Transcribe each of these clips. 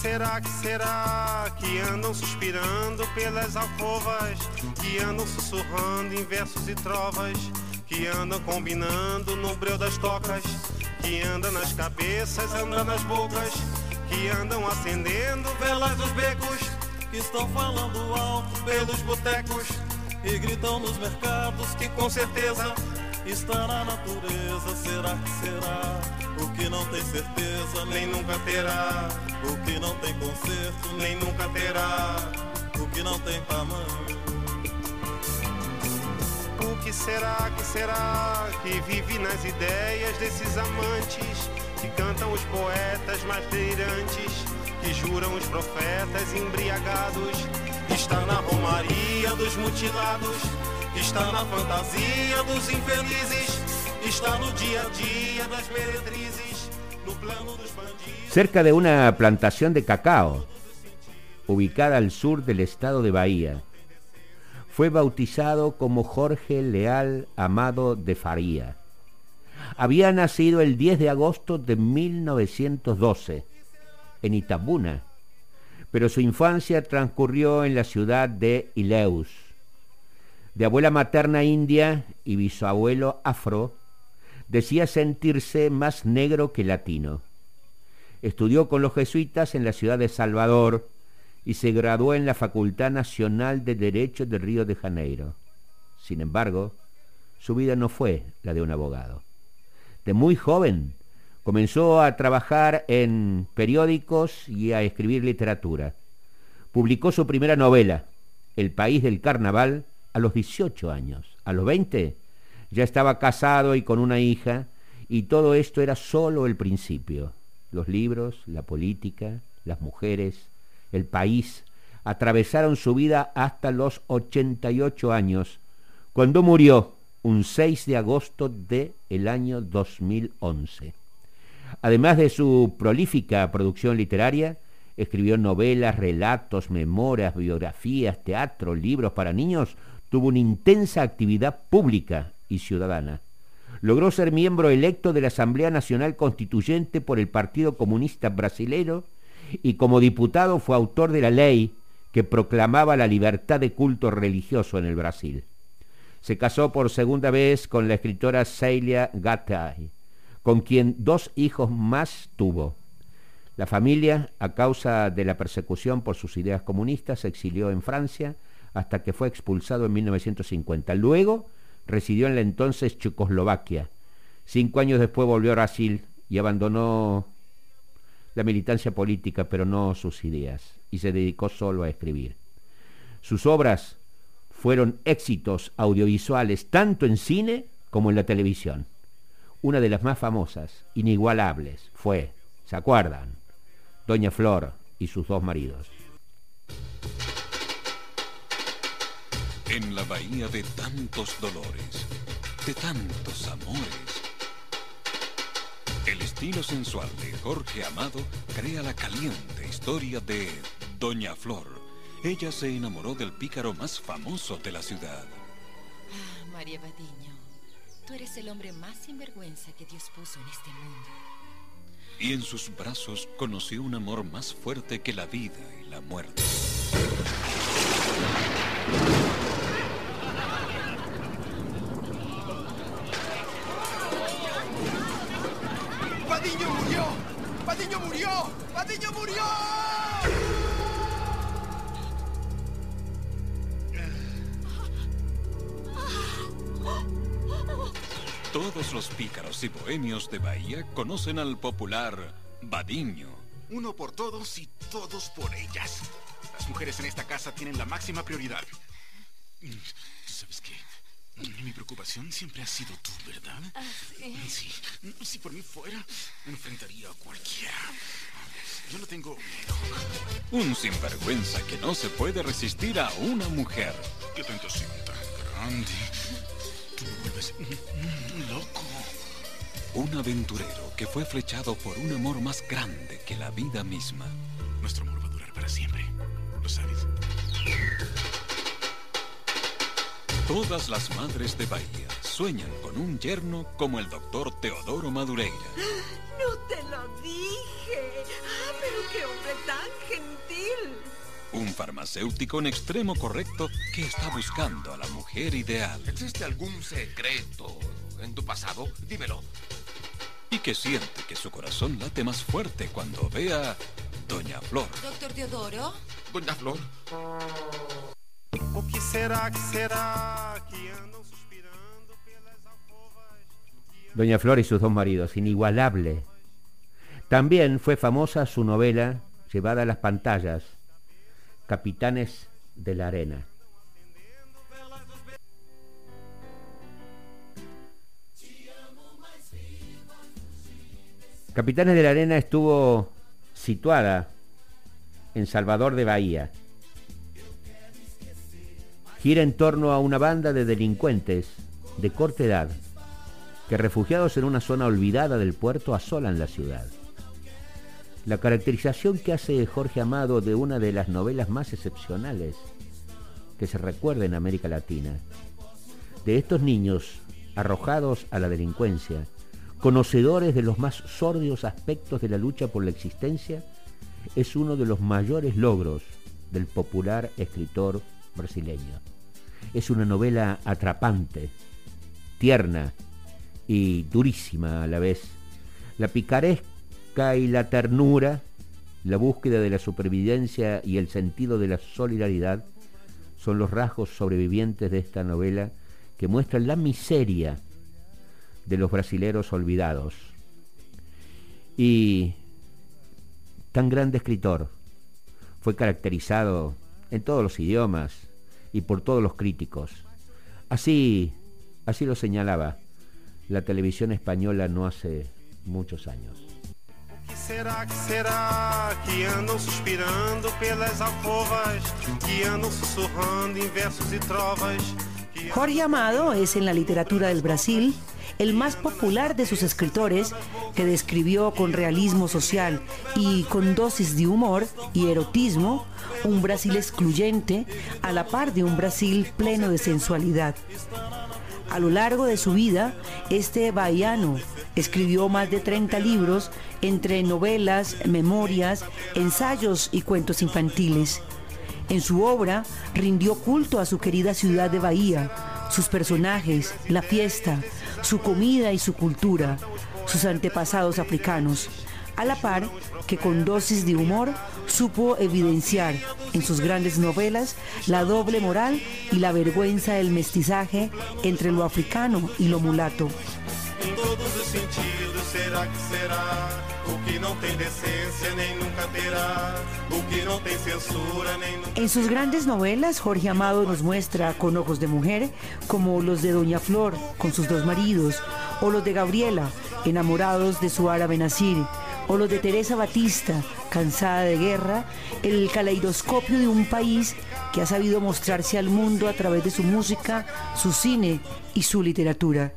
será, que será que andam suspirando pelas alcovas, que andam sussurrando em versos e trovas, que andam combinando no breu das tocas, que andam nas cabeças, andam nas bocas, que andam acendendo velas dos becos, que estão falando alto pelos botecos e gritam nos mercados que com certeza está na natureza. Será que será? O que não tem certeza nem nunca terá. O que não tem conserto nem nunca terá. O que não tem tamanho. O que será, que será que vive nas ideias desses amantes que cantam os poetas mais delirantes, que juram os profetas embriagados? Está na romaria dos mutilados Está na fantasia dos infelizes, está no día a día das no plano dos bandidos. Cerca de una plantación de cacao, ubicada al sur del estado de Bahía, fue bautizado como Jorge Leal Amado de Faría. Había nacido el 10 de agosto de 1912 en Itabuna, pero su infancia transcurrió en la ciudad de Ileus de abuela materna india y bisabuelo afro, decía sentirse más negro que latino. Estudió con los jesuitas en la ciudad de Salvador y se graduó en la Facultad Nacional de Derecho de Río de Janeiro. Sin embargo, su vida no fue la de un abogado. De muy joven comenzó a trabajar en periódicos y a escribir literatura. Publicó su primera novela, El País del Carnaval, a los 18 años. A los 20 ya estaba casado y con una hija y todo esto era solo el principio. Los libros, la política, las mujeres, el país atravesaron su vida hasta los 88 años, cuando murió un 6 de agosto del el año 2011. Además de su prolífica producción literaria, escribió novelas, relatos, memorias, biografías, teatro, libros para niños, tuvo una intensa actividad pública y ciudadana. Logró ser miembro electo de la Asamblea Nacional Constituyente por el Partido Comunista Brasileño y como diputado fue autor de la ley que proclamaba la libertad de culto religioso en el Brasil. Se casó por segunda vez con la escritora Celia Gattay, con quien dos hijos más tuvo. La familia, a causa de la persecución por sus ideas comunistas, se exilió en Francia hasta que fue expulsado en 1950. Luego residió en la entonces Checoslovaquia. Cinco años después volvió a Brasil y abandonó la militancia política, pero no sus ideas, y se dedicó solo a escribir. Sus obras fueron éxitos audiovisuales tanto en cine como en la televisión. Una de las más famosas, inigualables, fue, ¿se acuerdan? Doña Flor y sus dos maridos. En la bahía de tantos dolores, de tantos amores. El estilo sensual de Jorge Amado crea la caliente historia de Doña Flor. Ella se enamoró del pícaro más famoso de la ciudad. Ah, María Badiño, tú eres el hombre más sinvergüenza que Dios puso en este mundo. Y en sus brazos conoció un amor más fuerte que la vida y la muerte. ¡Patiño murió! ¡Patiño murió! Todos los pícaros y bohemios de Bahía conocen al popular Badiño. Uno por todos y todos por ellas. Las mujeres en esta casa tienen la máxima prioridad. ¿Sabes qué? Mi preocupación siempre ha sido tú, ¿verdad? Ah, sí. Si por mí fuera, enfrentaría a cualquiera. Yo no tengo miedo. Un sinvergüenza que no se puede resistir a una mujer. Qué tentación tan grande. Tú me vuelves loco. Un aventurero que fue flechado por un amor más grande que la vida misma. Nuestro amor va a durar para siempre. ¿Lo sabes? Todas las madres de Bahía sueñan con un yerno como el doctor Teodoro Madureira. No te lo dije. Ah, pero qué hombre tan gentil. Un farmacéutico en extremo correcto que está buscando a la mujer ideal. ¿Existe algún secreto en tu pasado? Dímelo. Y que siente que su corazón late más fuerte cuando ve a Doña Flor. Doctor Teodoro. Doña Flor. O que será, que será que andam suspirando pelas alcovas? que Doña Flor y sus dos maridos, inigualable. También fue famosa su novela llevada a las pantallas, Capitanes de la Arena. Capitanes de la Arena estuvo situada en Salvador de Bahía. Gira en torno a una banda de delincuentes de corta edad que refugiados en una zona olvidada del puerto asolan la ciudad. La caracterización que hace Jorge Amado de una de las novelas más excepcionales que se recuerda en América Latina, de estos niños arrojados a la delincuencia, conocedores de los más sórdidos aspectos de la lucha por la existencia, es uno de los mayores logros del popular escritor brasileño. Es una novela atrapante, tierna y durísima a la vez. La picaresca y la ternura, la búsqueda de la supervivencia y el sentido de la solidaridad son los rasgos sobrevivientes de esta novela que muestran la miseria de los brasileros olvidados. Y tan grande escritor fue caracterizado en todos los idiomas y por todos los críticos. Así, así lo señalaba la televisión española no hace muchos años. que será, que será que andam suspirando pelas alcovas? Que andam sussurrando em versos e trovas? Que Jorge Amado es en la literatura del Brasil el más popular de sus escritores que describió con realismo social y con dosis de humor y erotismo un Brasil excluyente a la par de un Brasil pleno de sensualidad. A lo largo de su vida, este bahiano escribió más de 30 libros entre novelas, memorias, ensayos y cuentos infantiles. En su obra rindió culto a su querida ciudad de Bahía, sus personajes, la fiesta, su comida y su cultura, sus antepasados africanos, a la par que con dosis de humor supo evidenciar en sus grandes novelas la doble moral y la vergüenza del mestizaje entre lo africano y lo mulato. En sus grandes novelas, Jorge Amado nos muestra con ojos de mujer, como los de Doña Flor, con sus dos maridos, o los de Gabriela, enamorados de su árabe Nasir, o los de Teresa Batista, cansada de guerra, el caleidoscopio de un país que ha sabido mostrarse al mundo a través de su música, su cine y su literatura.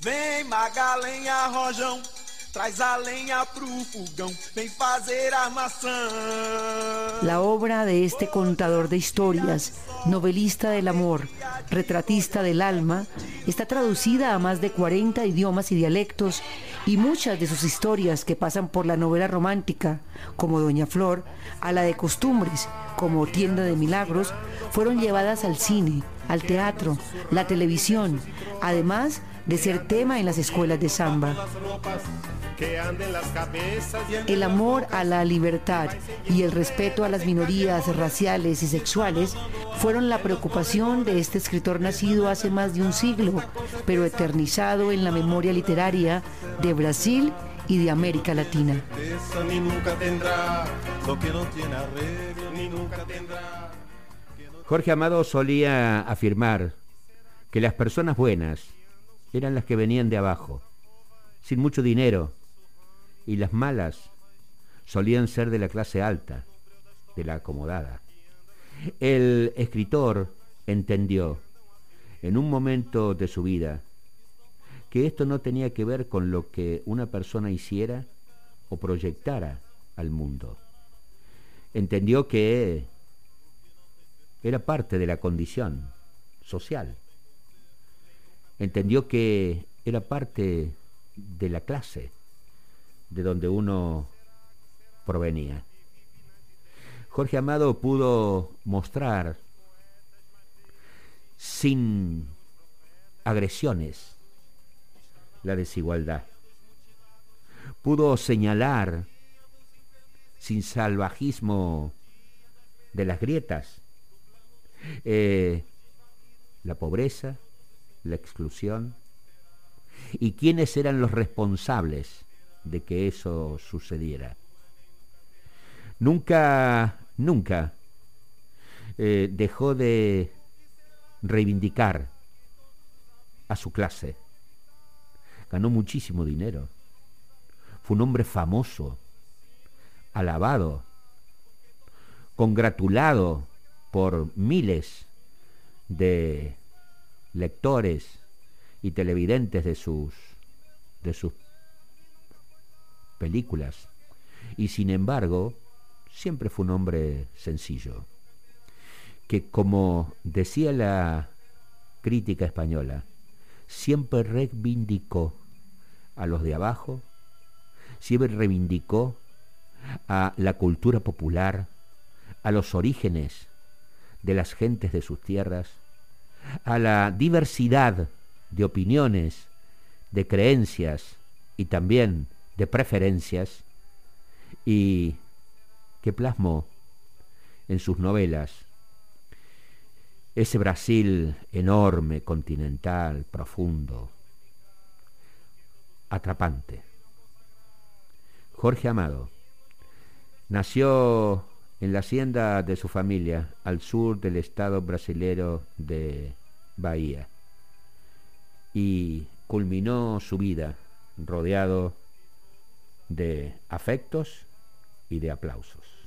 Vem Magalenha Rojão, traz a lenha pro fogão, vem fazer armação. La obra de este contador de historias, novelista del amor, retratista del alma, está traducida a más de 40 idiomas y dialectos y muchas de sus historias que pasan por la novela romántica, como Doña Flor, a la de costumbres, como Tienda de Milagros, fueron llevadas al cine, al teatro, la televisión, además de ser tema en las escuelas de samba. El amor a la libertad y el respeto a las minorías raciales y sexuales fueron la preocupación de este escritor nacido hace más de un siglo, pero eternizado en la memoria literaria de Brasil y de América Latina. Jorge Amado solía afirmar que las personas buenas eran las que venían de abajo, sin mucho dinero, y las malas solían ser de la clase alta, de la acomodada. El escritor entendió en un momento de su vida que esto no tenía que ver con lo que una persona hiciera o proyectara al mundo. Entendió que era parte de la condición social. Entendió que era parte de la clase de donde uno provenía. Jorge Amado pudo mostrar sin agresiones la desigualdad. Pudo señalar sin salvajismo de las grietas eh, la pobreza, la exclusión y quiénes eran los responsables de que eso sucediera. Nunca, nunca eh, dejó de reivindicar a su clase. Ganó muchísimo dinero. Fue un hombre famoso, alabado, congratulado por miles de lectores y televidentes de sus de sus películas. Y sin embargo siempre fue un hombre sencillo que como decía la crítica española siempre reivindicó a los de abajo siempre reivindicó a la cultura popular a los orígenes de las gentes de sus tierras a la diversidad de opiniones, de creencias y también de preferencias, y que plasmó en sus novelas ese Brasil enorme, continental, profundo, atrapante. Jorge Amado nació en la hacienda de su familia al sur del estado brasilero de Bahía y culminó su vida rodeado de afectos y de aplausos.